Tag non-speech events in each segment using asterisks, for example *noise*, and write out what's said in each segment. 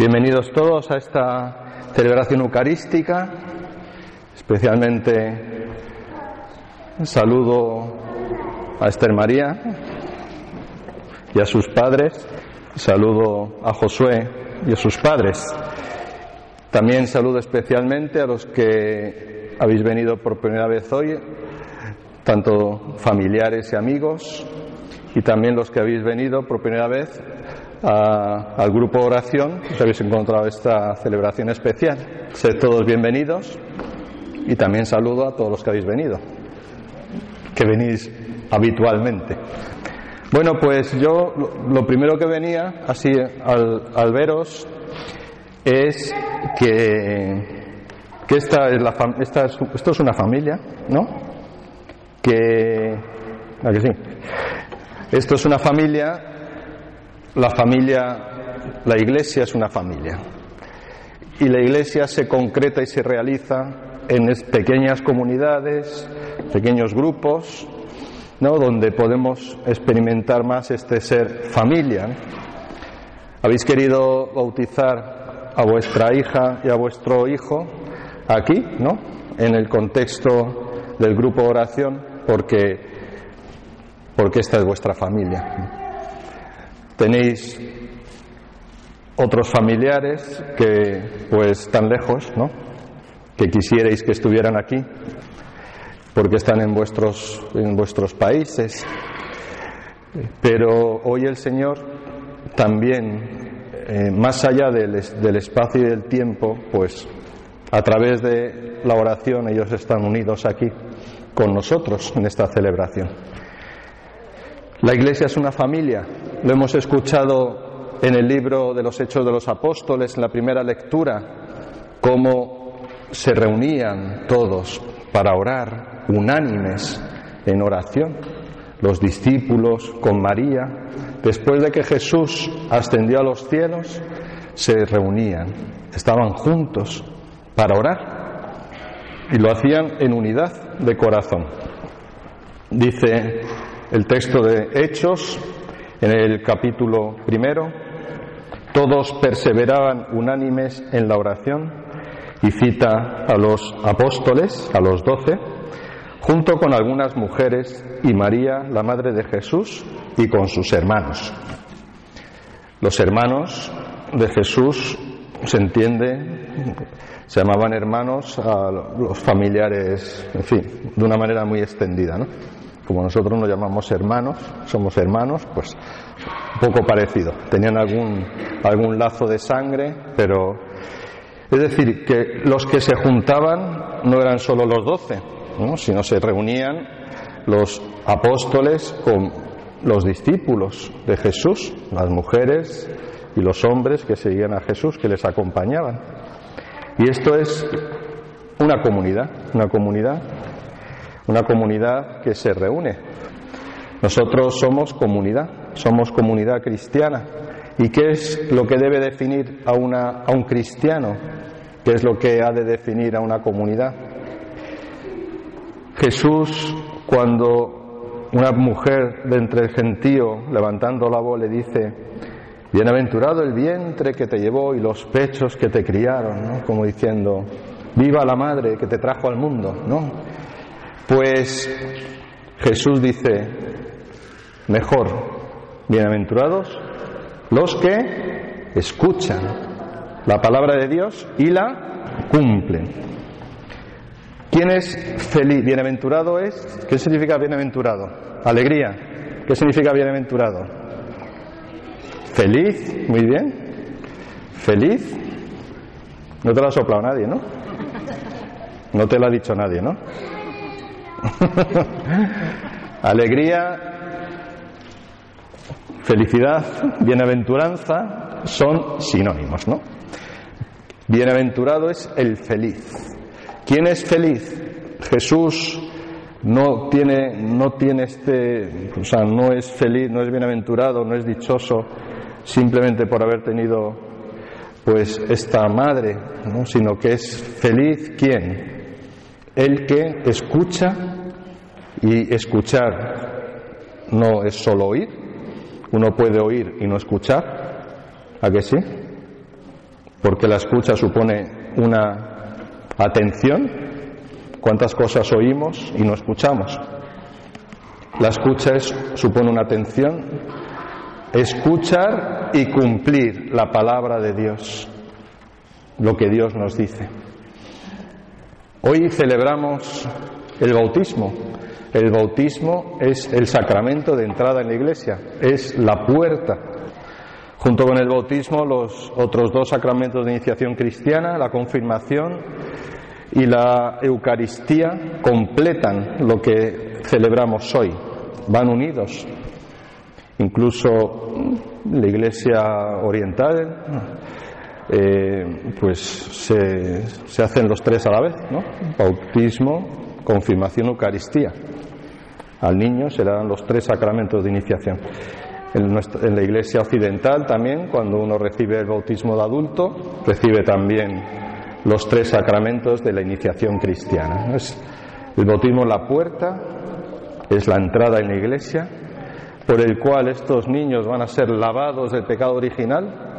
Bienvenidos todos a esta celebración eucarística, especialmente saludo a Esther María y a sus padres, saludo a Josué y a sus padres. También saludo especialmente a los que habéis venido por primera vez hoy, tanto familiares y amigos, y también los que habéis venido por primera vez al grupo oración, os habéis encontrado esta celebración especial. Sed todos bienvenidos y también saludo a todos los que habéis venido, que venís habitualmente. Bueno, pues yo lo primero que venía, así al, veros, es que, que esta es la, esta es, esto es una familia, ¿no? Que, ¿a que sí? Esto es una familia la familia, la iglesia es una familia. Y la iglesia se concreta y se realiza en pequeñas comunidades, pequeños grupos, ¿no? donde podemos experimentar más este ser familia. Habéis querido bautizar a vuestra hija y a vuestro hijo aquí, ¿no? En el contexto del grupo oración, porque, porque esta es vuestra familia. Tenéis otros familiares que pues están lejos, ¿no? Que quisierais que estuvieran aquí porque están en vuestros en vuestros países. Pero hoy el Señor también eh, más allá del, del espacio y del tiempo, pues a través de la oración ellos están unidos aquí con nosotros en esta celebración. La Iglesia es una familia, lo hemos escuchado en el libro de los Hechos de los Apóstoles, en la primera lectura, cómo se reunían todos para orar, unánimes en oración, los discípulos con María. Después de que Jesús ascendió a los cielos, se reunían, estaban juntos para orar y lo hacían en unidad de corazón. Dice el texto de Hechos, en el capítulo primero, todos perseveraban unánimes en la oración y cita a los apóstoles, a los doce, junto con algunas mujeres y María, la madre de Jesús, y con sus hermanos. Los hermanos de Jesús, se entiende, se llamaban hermanos a los familiares, en fin, de una manera muy extendida, ¿no? Como nosotros nos llamamos hermanos, somos hermanos, pues poco parecido. Tenían algún, algún lazo de sangre, pero es decir, que los que se juntaban no eran solo los doce, sino se reunían los apóstoles con los discípulos de Jesús, las mujeres y los hombres que seguían a Jesús, que les acompañaban. Y esto es una comunidad, una comunidad una comunidad que se reúne. Nosotros somos comunidad, somos comunidad cristiana. ¿Y qué es lo que debe definir a, una, a un cristiano? ¿Qué es lo que ha de definir a una comunidad? Jesús, cuando una mujer de entre el gentío, levantando la voz, le dice, Bienaventurado el vientre que te llevó y los pechos que te criaron, ¿no? como diciendo, viva la madre que te trajo al mundo, ¿no? Pues Jesús dice, mejor, bienaventurados los que escuchan la palabra de Dios y la cumplen. ¿Quién es feliz? Bienaventurado es, ¿qué significa bienaventurado? Alegría. ¿Qué significa bienaventurado? Feliz, muy bien. Feliz. No te lo ha soplado nadie, ¿no? No te lo ha dicho nadie, ¿no? *laughs* Alegría, felicidad, bienaventuranza son sinónimos, ¿no? Bienaventurado es el feliz. ¿Quién es feliz? Jesús no tiene, no tiene este, o sea, no es feliz, no es bienaventurado, no es dichoso simplemente por haber tenido pues esta madre, ¿no? sino que es feliz quién? El que escucha y escuchar no es solo oír, uno puede oír y no escuchar, ¿a que sí? porque la escucha supone una atención. ¿Cuántas cosas oímos y no escuchamos? La escucha es, supone una atención, escuchar y cumplir la palabra de Dios, lo que Dios nos dice. Hoy celebramos el bautismo. El bautismo es el sacramento de entrada en la iglesia, es la puerta. Junto con el bautismo, los otros dos sacramentos de iniciación cristiana, la confirmación y la Eucaristía, completan lo que celebramos hoy, van unidos. Incluso la Iglesia Oriental, eh, pues se, se, hacen los tres a la vez, ¿no? Bautismo, confirmación, Eucaristía. Al niño se le dan los tres sacramentos de iniciación. En, la Iglesia Occidental también, cuando uno recibe el bautismo de adulto, recibe también los tres sacramentos de la iniciación cristiana. El bautismo es la puerta, es la entrada en la iglesia, por el cual estos niños van a ser lavados del pecado original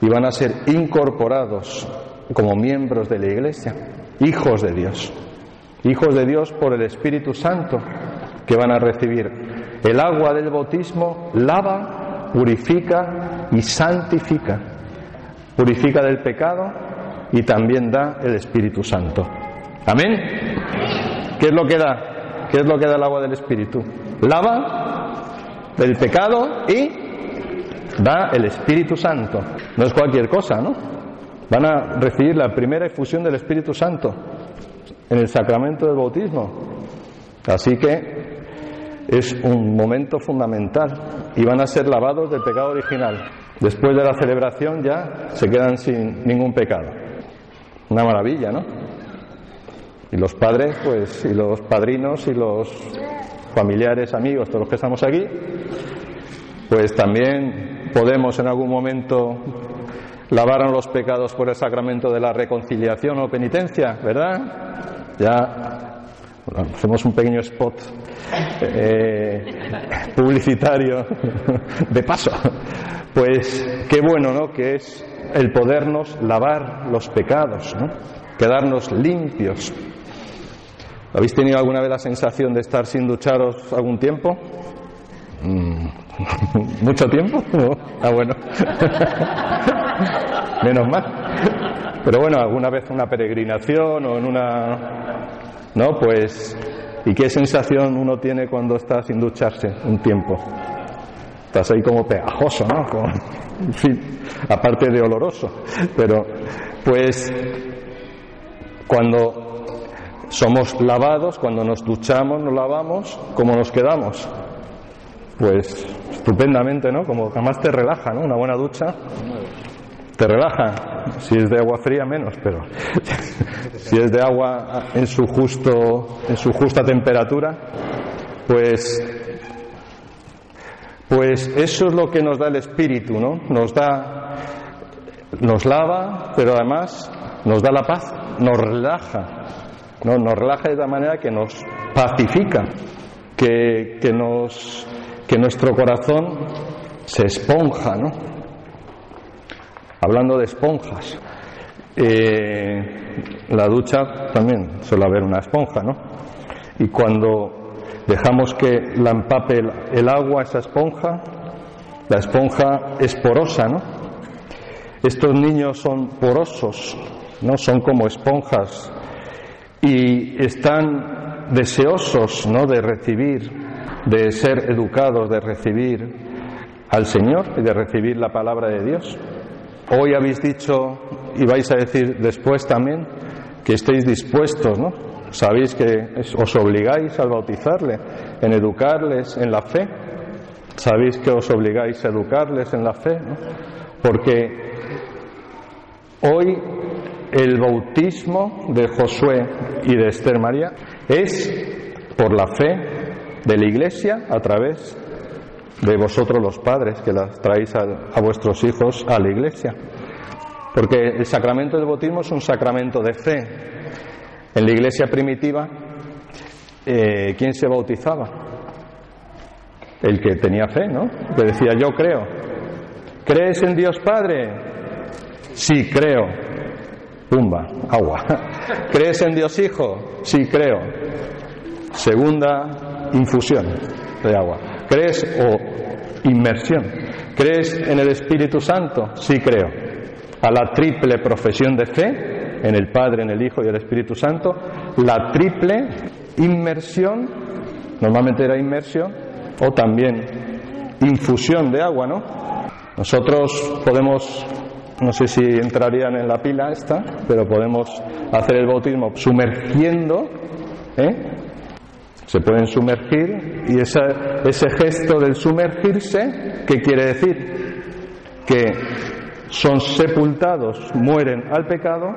y van a ser incorporados como miembros de la iglesia, hijos de Dios, hijos de Dios por el Espíritu Santo, que van a recibir el agua del bautismo, lava, purifica y santifica, purifica del pecado y también da el Espíritu Santo. Amén. ¿Qué es lo que da? ¿Qué es lo que da el agua del Espíritu? Lava del pecado y da el Espíritu Santo. No es cualquier cosa, ¿no? Van a recibir la primera efusión del Espíritu Santo en el sacramento del bautismo. Así que es un momento fundamental y van a ser lavados del pecado original. Después de la celebración ya se quedan sin ningún pecado. Una maravilla, ¿no? Y los padres, pues, y los padrinos y los familiares, amigos, todos los que estamos aquí, pues también podemos en algún momento lavar los pecados por el sacramento de la reconciliación o penitencia, ¿verdad? Ya hacemos un pequeño spot eh, publicitario de paso. Pues qué bueno, ¿no? Que es el podernos lavar los pecados, ¿no? Quedarnos limpios. ¿Habéis tenido alguna vez la sensación de estar sin ducharos algún tiempo? Mm, *laughs* ¿Mucho tiempo? Ah, bueno. *laughs* Menos mal. Pero bueno, alguna vez una peregrinación o en una... ¿No? Pues... ¿Y qué sensación uno tiene cuando está sin ducharse un tiempo? Estás ahí como pegajoso, ¿no? En fin, aparte de oloroso. Pero, pues, cuando somos lavados, cuando nos duchamos, nos lavamos, ¿cómo nos quedamos? Pues estupendamente, ¿no? Como jamás te relaja, ¿no? Una buena ducha te relaja. Si es de agua fría menos, pero *laughs* si es de agua en su justo en su justa temperatura, pues pues eso es lo que nos da el espíritu, ¿no? Nos da nos lava, pero además nos da la paz, nos relaja. ¿no? Nos relaja de la manera que nos pacifica, que, que nos que nuestro corazón se esponja, ¿no? Hablando de esponjas, eh, la ducha también suele haber una esponja, ¿no? Y cuando dejamos que la empape el, agua, esa esponja, la esponja es porosa, ¿no? Estos niños son porosos, ¿no? Son como esponjas y están deseosos, ¿no? De recibir de ser educados, de recibir al Señor y de recibir la palabra de Dios. Hoy habéis dicho y vais a decir después también que estéis dispuestos, ¿no? Sabéis que os obligáis al bautizarle, en educarles en la fe. Sabéis que os obligáis a educarles en la fe, ¿no? Porque hoy el bautismo de Josué y de Esther María es por la fe de la Iglesia a través de vosotros los padres que las traéis a, vuestros hijos a la Iglesia. Porque el sacramento del bautismo es un sacramento de fe. En la Iglesia primitiva, eh, ¿quién se bautizaba? El que tenía fe, ¿no? Que decía yo creo. ¿Crees en Dios Padre? Sí, creo. Pumba, agua. *laughs* ¿Crees en Dios Hijo? Sí, creo. Segunda infusión de agua. ¿Crees o inmersión? ¿Crees en el Espíritu Santo? Sí, creo. A la triple profesión de fe, en el Padre, en el Hijo y el Espíritu Santo, la triple inmersión, normalmente era inmersión, o también infusión de agua, ¿no? Nosotros podemos, no sé si entrarían en la pila esta, pero podemos hacer el bautismo sumergiendo, ¿eh? Se pueden sumergir y ese, gesto del sumergirse, ¿qué quiere decir? Que son sepultados, mueren al pecado,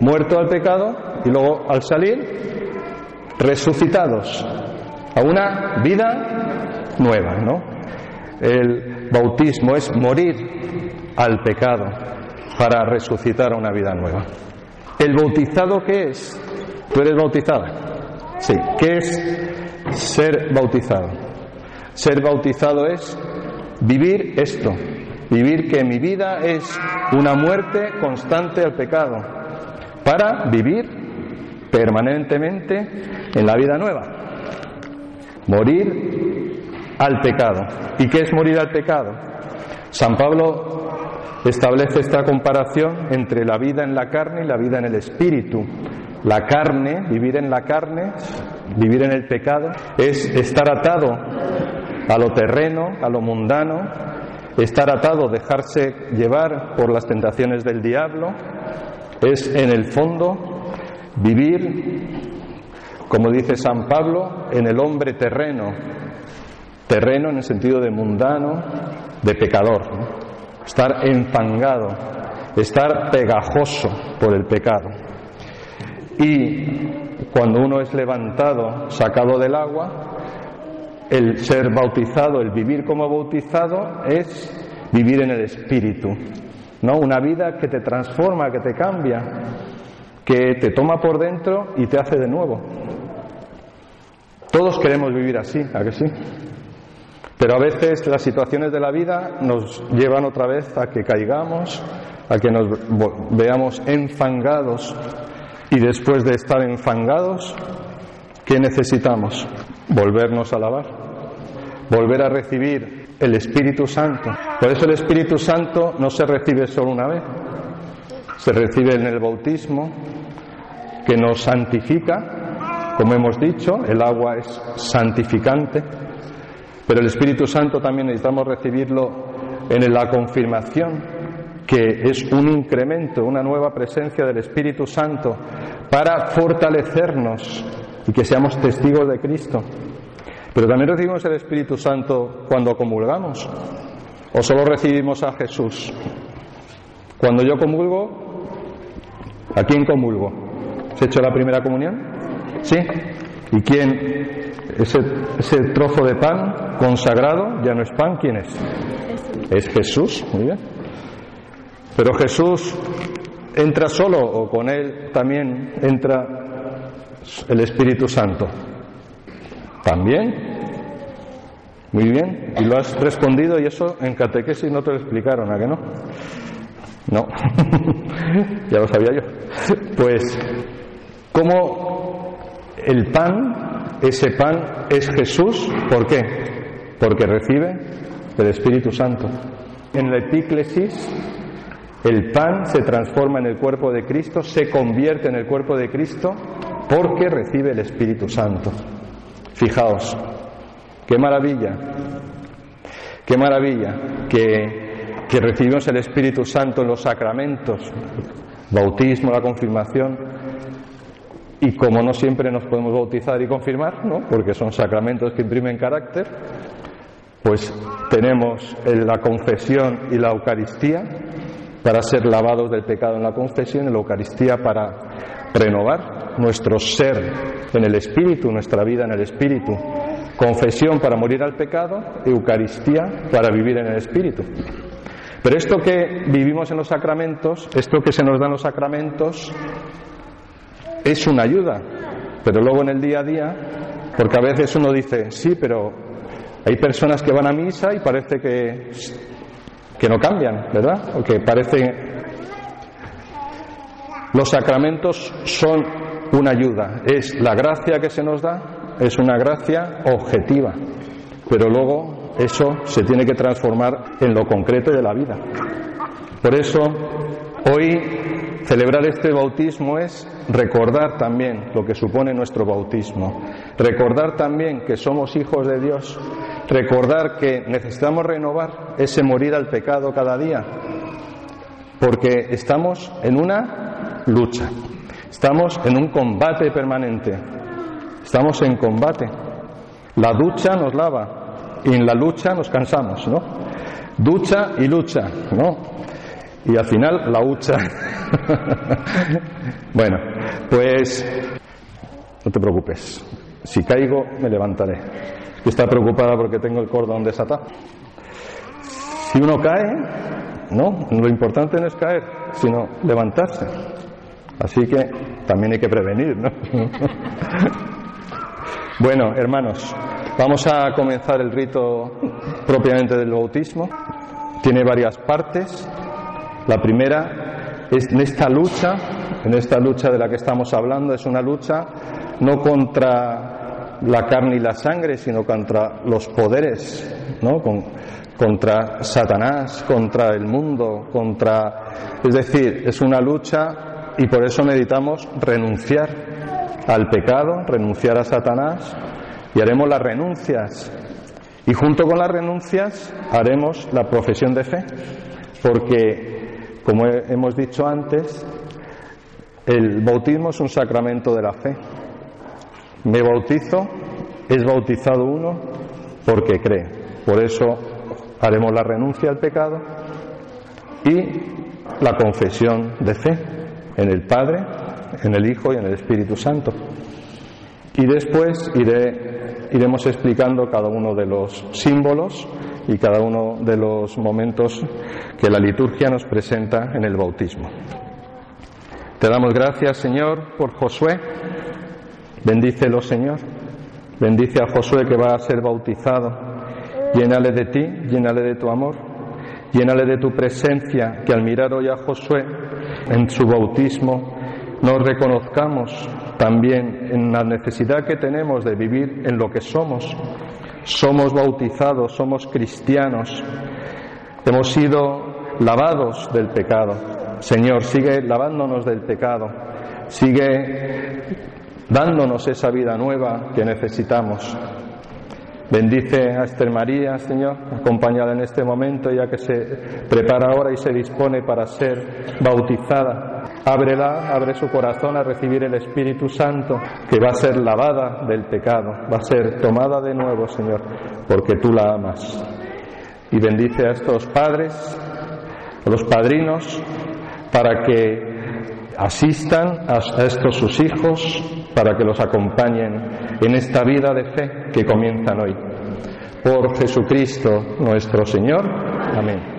muerto al pecado y luego al salir, resucitados a una vida nueva, ¿no? El bautismo es morir al pecado para resucitar a una vida nueva. ¿El bautizado qué es? ¿Tú eres bautizada? Sí, ¿qué es ser bautizado? Ser bautizado es vivir esto, vivir que mi vida es una muerte constante al pecado, para vivir permanentemente en la vida nueva. Morir al pecado. ¿Y qué es morir al pecado? San Pablo establece esta comparación entre la vida en la carne y la vida en el espíritu. La carne, vivir en la carne, vivir en el pecado, es estar atado a lo terreno, a lo mundano, estar atado, dejarse llevar por las tentaciones del diablo, es en el fondo vivir, como dice San Pablo, en el hombre terreno, terreno en el sentido de mundano, de pecador, estar enfangado, estar pegajoso por el pecado. Y cuando uno es levantado, sacado del agua, el ser bautizado, el vivir como bautizado es vivir en el Espíritu, ¿no? Una vida que te transforma, que te cambia, que te toma por dentro y te hace de nuevo. Todos queremos vivir así, ¿a que sí? Pero a veces las situaciones de la vida nos llevan otra vez a que caigamos, a que nos veamos enfangados y después de estar enfangados, ¿qué necesitamos? Volvernos a lavar, volver a recibir el Espíritu Santo. Por eso el Espíritu Santo no se recibe solo una vez, se recibe en el bautismo, que nos santifica, como hemos dicho, el agua es santificante, pero el Espíritu Santo también necesitamos recibirlo en la confirmación, que es un incremento, una nueva presencia del Espíritu Santo para fortalecernos y que seamos testigos de Cristo. Pero también recibimos el Espíritu Santo cuando comulgamos o solo recibimos a Jesús. Cuando yo comulgo, ¿a quién comulgo? ¿Se ha hecho la primera comunión? ¿Sí? ¿Y quién? Ese, ese trozo de pan consagrado ya no es pan, ¿quién es? Es Jesús, muy bien. Pero Jesús entra solo o con él también entra el Espíritu Santo. También. Muy bien. Y lo has respondido y eso en catequesis no te lo explicaron, ¿a que no? No. *laughs* ya lo sabía yo. Pues, ¿cómo el pan, ese pan es Jesús? ¿Por qué? Porque recibe el Espíritu Santo. En la epíclesis el pan se transforma en el cuerpo de Cristo, se convierte en el cuerpo de Cristo porque recibe el Espíritu Santo. Fijaos, qué maravilla, qué maravilla que, recibimos el Espíritu Santo en los sacramentos, bautismo, la confirmación, y como no siempre nos podemos bautizar y confirmar, ¿no? porque son sacramentos que imprimen carácter, pues tenemos la confesión y la Eucaristía para ser lavados del pecado en la confesión, en la Eucaristía para renovar nuestro ser en el Espíritu, nuestra vida en el Espíritu. Confesión para morir al pecado, Eucaristía para vivir en el Espíritu. Pero esto que vivimos en los sacramentos, esto que se nos da en los sacramentos, es una ayuda, pero luego en el día a día, porque a veces uno dice, sí, pero hay personas que van a misa y parece que que no cambian, ¿verdad? O que. Los sacramentos son una ayuda, es la gracia que se nos da, es una gracia objetiva, pero luego eso se tiene que transformar en lo concreto de la vida. Por eso, hoy celebrar este bautismo es recordar también lo que supone nuestro bautismo, recordar también que somos hijos de Dios, recordar que necesitamos renovar ese morir al pecado cada día, porque estamos en una lucha, estamos en un combate permanente, estamos en combate. La ducha nos lava y en la lucha nos cansamos, ¿no? Ducha y lucha, ¿no? Y al final la hucha. *laughs* bueno, pues no te preocupes. Si caigo, me levantaré está preocupada porque tengo el cordón desatado. Si uno cae, no, lo importante no es caer, sino levantarse. Así que también hay que prevenir, ¿no? *laughs* bueno, hermanos, vamos a comenzar el rito propiamente del bautismo. Tiene varias partes. La primera es en esta lucha, en esta lucha de la que estamos hablando, es una lucha no contra la carne y la sangre, sino contra los poderes, ¿no? contra Satanás, contra el mundo, contra. Es decir, es una lucha y por eso meditamos renunciar al pecado, renunciar a Satanás y haremos las renuncias. Y junto con las renuncias haremos la profesión de fe, porque, como hemos dicho antes, el bautismo es un sacramento de la fe. Me bautizo, es bautizado uno porque cree. Por eso haremos la renuncia al pecado y la confesión de fe en el Padre, en el Hijo y en el Espíritu Santo. Y después iremos explicando cada uno de los símbolos y cada uno de los momentos que la liturgia nos presenta en el bautismo. Te damos gracias, Señor, por Josué Bendícelo, Señor. Bendice a Josué que va a ser bautizado. Llénale de ti, llénale de tu amor, llénale de tu presencia, que al mirar hoy a Josué en su bautismo, nos reconozcamos también en la necesidad que tenemos de vivir en lo que somos. Somos bautizados, somos cristianos, hemos sido lavados del pecado. Señor, sigue lavándonos del pecado, sigue dándonos esa vida nueva que necesitamos. Bendice a Esther María, Señor, acompañada en este momento, ya que se prepara ahora y se dispone para ser bautizada. Ábrela, abre su corazón a recibir el Espíritu Santo, que va a ser lavada del pecado, va a ser tomada de nuevo, Señor, porque tú la amas. Y bendice a estos padres, a los padrinos, para que asistan a estos sus hijos para que los acompañen en esta vida de fe que comienzan hoy. Por Jesucristo nuestro Señor. Amén.